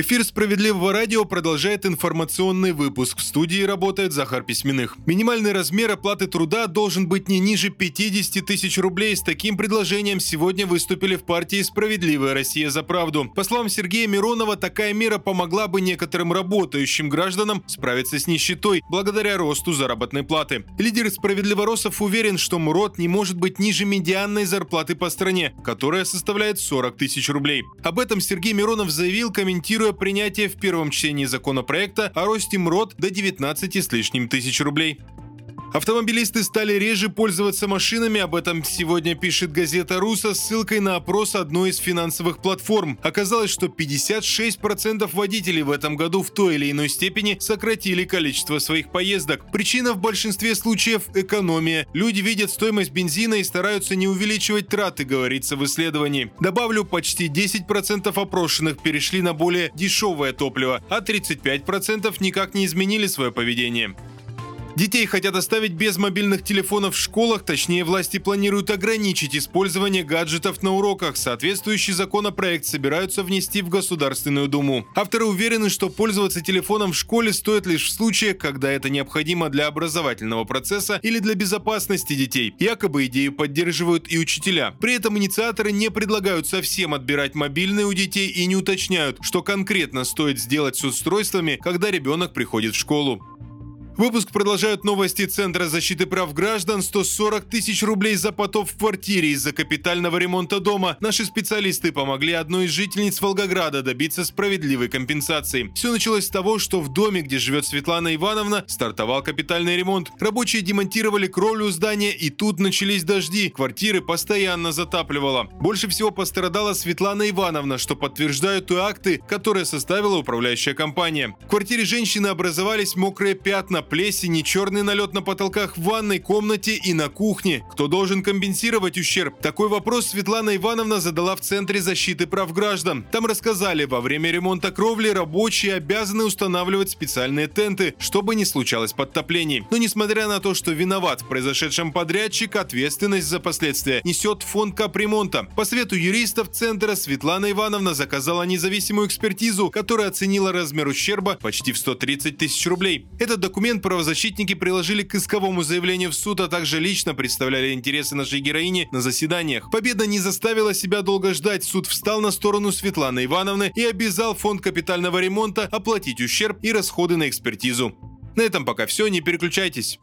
Эфир «Справедливого радио» продолжает информационный выпуск. В студии работает Захар Письменных. Минимальный размер оплаты труда должен быть не ниже 50 тысяч рублей. С таким предложением сегодня выступили в партии «Справедливая Россия за правду». По словам Сергея Миронова, такая мера помогла бы некоторым работающим гражданам справиться с нищетой благодаря росту заработной платы. Лидер «Справедливоросов» уверен, что МРОД не может быть ниже медианной зарплаты по стране, которая составляет 40 тысяч рублей. Об этом Сергей Миронов заявил, комментируя комментируя принятие в первом чтении законопроекта о росте МРОД до 19 с лишним тысяч рублей. Автомобилисты стали реже пользоваться машинами, об этом сегодня пишет газета «Руса» с ссылкой на опрос одной из финансовых платформ. Оказалось, что 56% водителей в этом году в той или иной степени сократили количество своих поездок. Причина в большинстве случаев – экономия. Люди видят стоимость бензина и стараются не увеличивать траты, говорится в исследовании. Добавлю, почти 10% опрошенных перешли на более дешевое топливо, а 35% никак не изменили свое поведение. Детей хотят оставить без мобильных телефонов в школах, точнее власти планируют ограничить использование гаджетов на уроках. Соответствующий законопроект собираются внести в Государственную Думу. Авторы уверены, что пользоваться телефоном в школе стоит лишь в случае, когда это необходимо для образовательного процесса или для безопасности детей. Якобы идею поддерживают и учителя. При этом инициаторы не предлагают совсем отбирать мобильные у детей и не уточняют, что конкретно стоит сделать с устройствами, когда ребенок приходит в школу. Выпуск продолжают новости Центра защиты прав граждан. 140 тысяч рублей за потоп в квартире из-за капитального ремонта дома. Наши специалисты помогли одной из жительниц Волгограда добиться справедливой компенсации. Все началось с того, что в доме, где живет Светлана Ивановна, стартовал капитальный ремонт. Рабочие демонтировали кровлю здания, и тут начались дожди. Квартиры постоянно затапливало. Больше всего пострадала Светлана Ивановна, что подтверждают и акты, которые составила управляющая компания. В квартире женщины образовались мокрые пятна, плесени, черный налет на потолках в ванной комнате и на кухне. Кто должен компенсировать ущерб? Такой вопрос Светлана Ивановна задала в Центре защиты прав граждан. Там рассказали, во время ремонта кровли рабочие обязаны устанавливать специальные тенты, чтобы не случалось подтоплений. Но несмотря на то, что виноват в произошедшем подрядчик, ответственность за последствия несет фонд капремонта. По свету юристов Центра Светлана Ивановна заказала независимую экспертизу, которая оценила размер ущерба почти в 130 тысяч рублей. Этот документ правозащитники приложили к исковому заявлению в суд, а также лично представляли интересы нашей героини на заседаниях. Победа не заставила себя долго ждать. Суд встал на сторону Светланы Ивановны и обязал фонд капитального ремонта оплатить ущерб и расходы на экспертизу. На этом пока все, не переключайтесь.